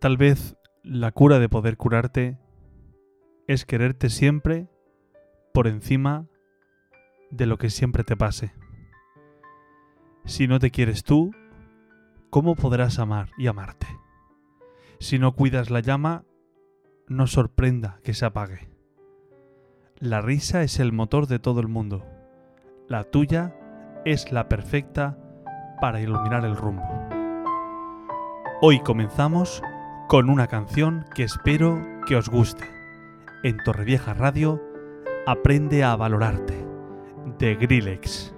Tal vez la cura de poder curarte es quererte siempre por encima de lo que siempre te pase. Si no te quieres tú, ¿cómo podrás amar y amarte? Si no cuidas la llama, no sorprenda que se apague. La risa es el motor de todo el mundo. La tuya es la perfecta para iluminar el rumbo. Hoy comenzamos con una canción que espero que os guste. En Torrevieja Radio, Aprende a valorarte, de Grillex.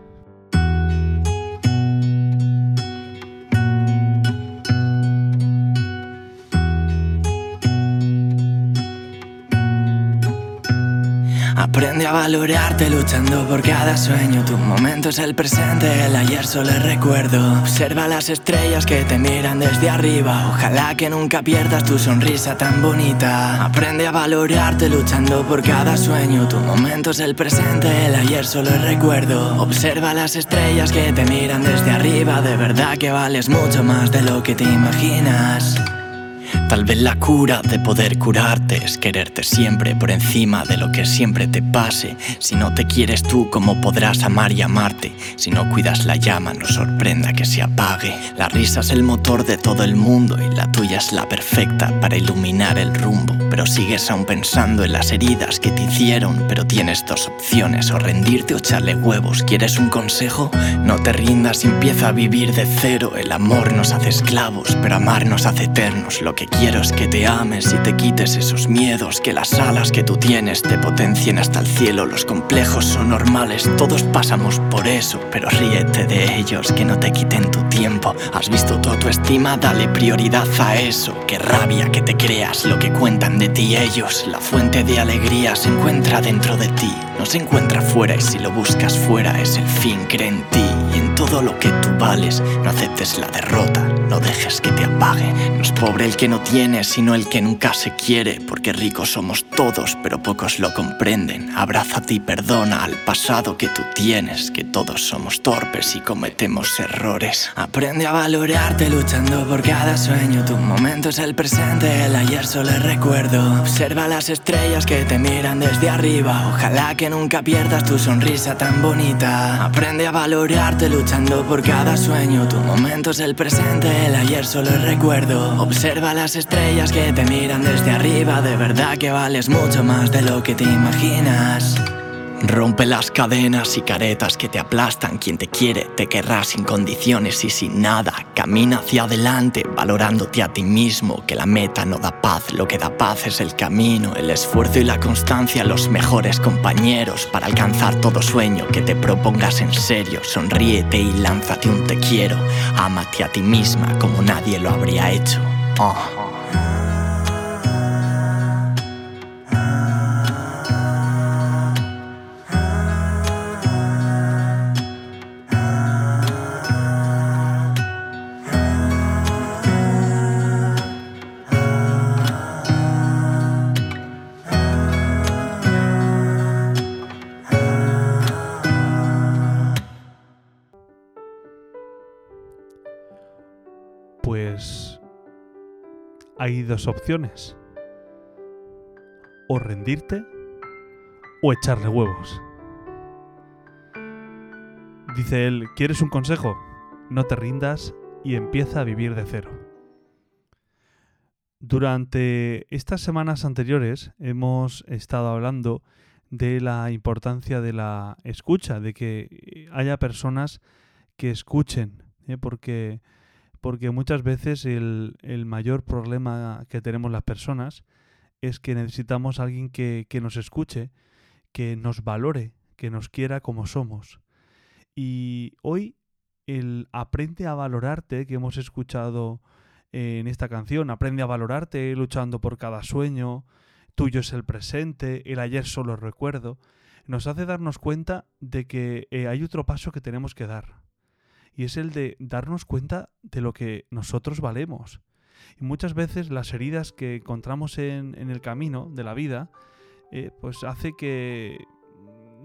Aprende a valorarte luchando por cada sueño. Tu momento es el presente, el ayer solo es recuerdo. Observa las estrellas que te miran desde arriba. Ojalá que nunca pierdas tu sonrisa tan bonita. Aprende a valorarte luchando por cada sueño. Tu momento es el presente, el ayer solo es recuerdo. Observa las estrellas que te miran desde arriba. De verdad que vales mucho más de lo que te imaginas. Tal vez la cura de poder curarte es quererte siempre por encima de lo que siempre te pase. Si no te quieres tú, ¿cómo podrás amar y amarte? Si no cuidas la llama, no sorprenda que se apague. La risa es el motor de todo el mundo y la tuya es la perfecta para iluminar el rumbo. Pero sigues aún pensando en las heridas que te hicieron, pero tienes dos opciones, o rendirte o echarle huevos. ¿Quieres un consejo? No te rindas y empieza a vivir de cero. El amor nos hace esclavos, pero amar nos hace eternos. Lo que es que te ames y te quites esos miedos, que las alas que tú tienes te potencien hasta el cielo. Los complejos son normales, todos pasamos por eso, pero ríete de ellos, que no te quiten tu tiempo. Has visto tu autoestima, dale prioridad a eso. Qué rabia que te creas lo que cuentan de ti ellos. La fuente de alegría se encuentra dentro de ti, no se encuentra fuera y si lo buscas fuera es el fin, cree en ti y en todo lo que tú vales. No aceptes la derrota, no dejes que te apague. Pobre el que no tiene, sino el que nunca se quiere, porque ricos somos todos, pero pocos lo comprenden. Abrázate y perdona al pasado que tú tienes, que todos somos torpes y cometemos errores. Aprende a valorarte luchando por cada sueño. Tu momento es el presente, el ayer solo es recuerdo. Observa las estrellas que te miran desde arriba. Ojalá que nunca pierdas tu sonrisa tan bonita. Aprende a valorarte luchando por cada sueño. Tu momento es el presente, el ayer solo es recuerdo. Observa las estrellas que te miran desde arriba. De verdad que vales mucho más de lo que te imaginas. Rompe las cadenas y caretas que te aplastan. Quien te quiere te querrá sin condiciones y sin nada. Camina hacia adelante, valorándote a ti mismo. Que la meta no da paz, lo que da paz es el camino. El esfuerzo y la constancia, los mejores compañeros. Para alcanzar todo sueño que te propongas en serio. Sonríete y lánzate un te quiero. Ámate a ti misma como nadie lo habría hecho. Oh. Pues hay dos opciones. O rendirte o echarle huevos. Dice él, ¿quieres un consejo? No te rindas y empieza a vivir de cero. Durante estas semanas anteriores hemos estado hablando de la importancia de la escucha, de que haya personas que escuchen, ¿eh? porque, porque muchas veces el, mayor problema que tenemos las personas es que necesitamos alguien que, que nos escuche, que nos valore, que nos quiera como somos. Y hoy el aprende a valorarte que hemos escuchado en esta canción, aprende a valorarte luchando por cada sueño, tuyo es el presente, el ayer solo recuerdo. nos hace darnos cuenta de que eh, hay otro paso que tenemos que dar. Y es el de darnos cuenta de lo que nosotros valemos. Y muchas veces las heridas que encontramos en, el camino de la vida, eh, pues hace que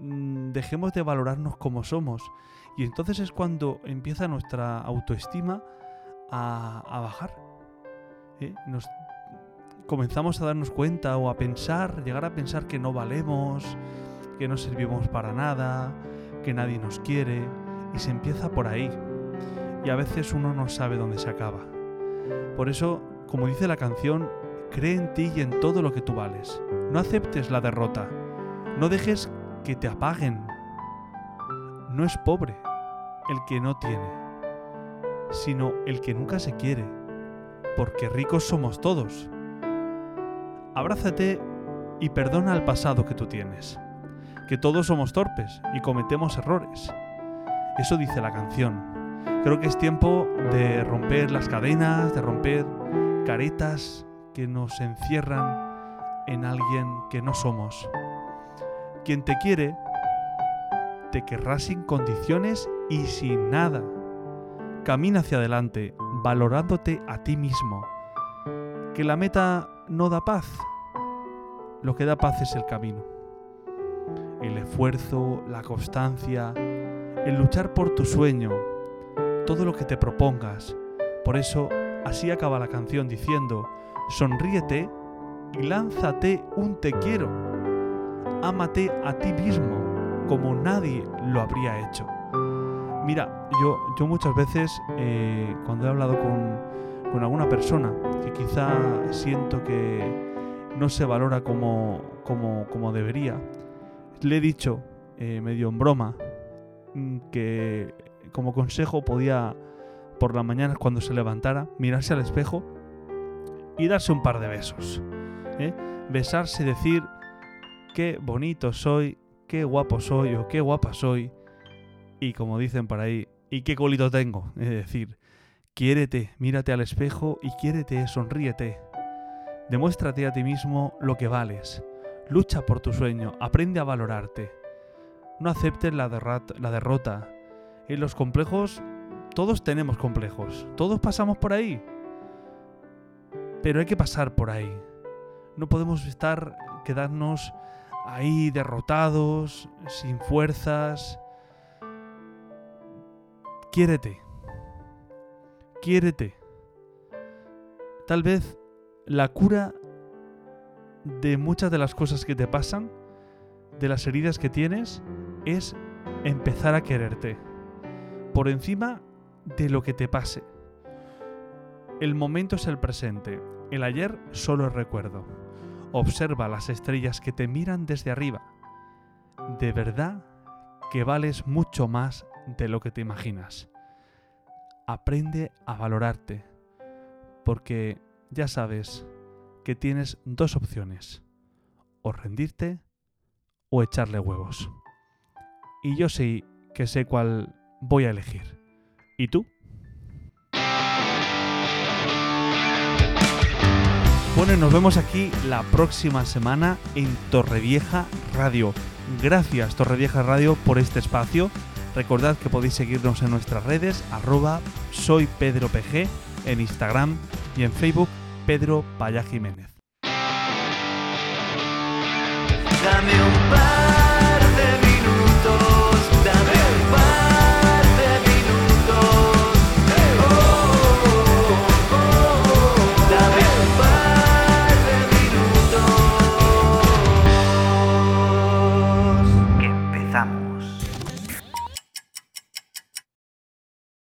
mm, dejemos de valorarnos como somos. Y entonces es cuando empieza nuestra autoestima a, a bajar. ¿eh? Comenzamos a darnos cuenta o a pensar, llegar a pensar que no valemos, que no servimos para nada, que nadie nos quiere, y se empieza por ahí. Y a veces uno no sabe dónde se acaba. Por eso, como dice la canción, cree en ti y en todo lo que tú vales. No aceptes la derrota. No dejes que te apaguen. No es pobre el que no tiene, sino el que nunca se quiere, porque ricos somos todos. Abrázate y perdona al pasado que tú tienes, que todos somos torpes y cometemos errores. Eso dice la canción. Creo que es tiempo de romper las cadenas, de romper caretas que nos encierran en alguien que no somos. Quien te quiere, te querrá sin condiciones y sin nada. Camina hacia adelante, valorándote a ti mismo. Que la meta no da paz. Lo que da paz es el camino. El esfuerzo, la constancia, el luchar por tu sueño, todo lo que te propongas. Por eso, así acaba la canción diciendo, sonríete y lánzate un te quiero. Ámate a ti mismo como nadie lo habría hecho. Mira, yo, yo muchas veces eh, cuando he hablado con, con alguna persona que quizá siento que no se valora como, como, como debería, le he dicho, eh, medio en broma, que como consejo podía por la mañana cuando se levantara mirarse al espejo y darse un par de besos. ¿eh? Besarse y decir qué bonito soy, qué guapo soy o qué guapa soy. Y como dicen por ahí, y qué colito tengo. Es decir, quiérete, mírate al espejo y quiérete, sonríete. Demuéstrate a ti mismo lo que vales. Lucha por tu sueño, aprende a valorarte. No aceptes la, la derrota. En los complejos, todos tenemos complejos. Todos pasamos por ahí. Pero hay que pasar por ahí. No podemos estar, quedarnos ahí derrotados, sin fuerzas. Quiérete. Quiérete. Tal vez la cura de muchas de las cosas que te pasan, de las heridas que tienes, es empezar a quererte. Por encima de lo que te pase. El momento es el presente. El ayer solo es recuerdo. Observa las estrellas que te miran desde arriba. De verdad que vales mucho más de lo que te imaginas. Aprende a valorarte, porque ya sabes que tienes dos opciones, o rendirte o echarle huevos. Y yo sí que sé cuál voy a elegir. ¿Y tú? Bueno, nos vemos aquí la próxima semana en Torrevieja Radio. Gracias Torrevieja Radio por este espacio. Recordad que podéis seguirnos en nuestras redes, arroba soy Pedro en Instagram y en Facebook Pedro Paya Jiménez. Dame un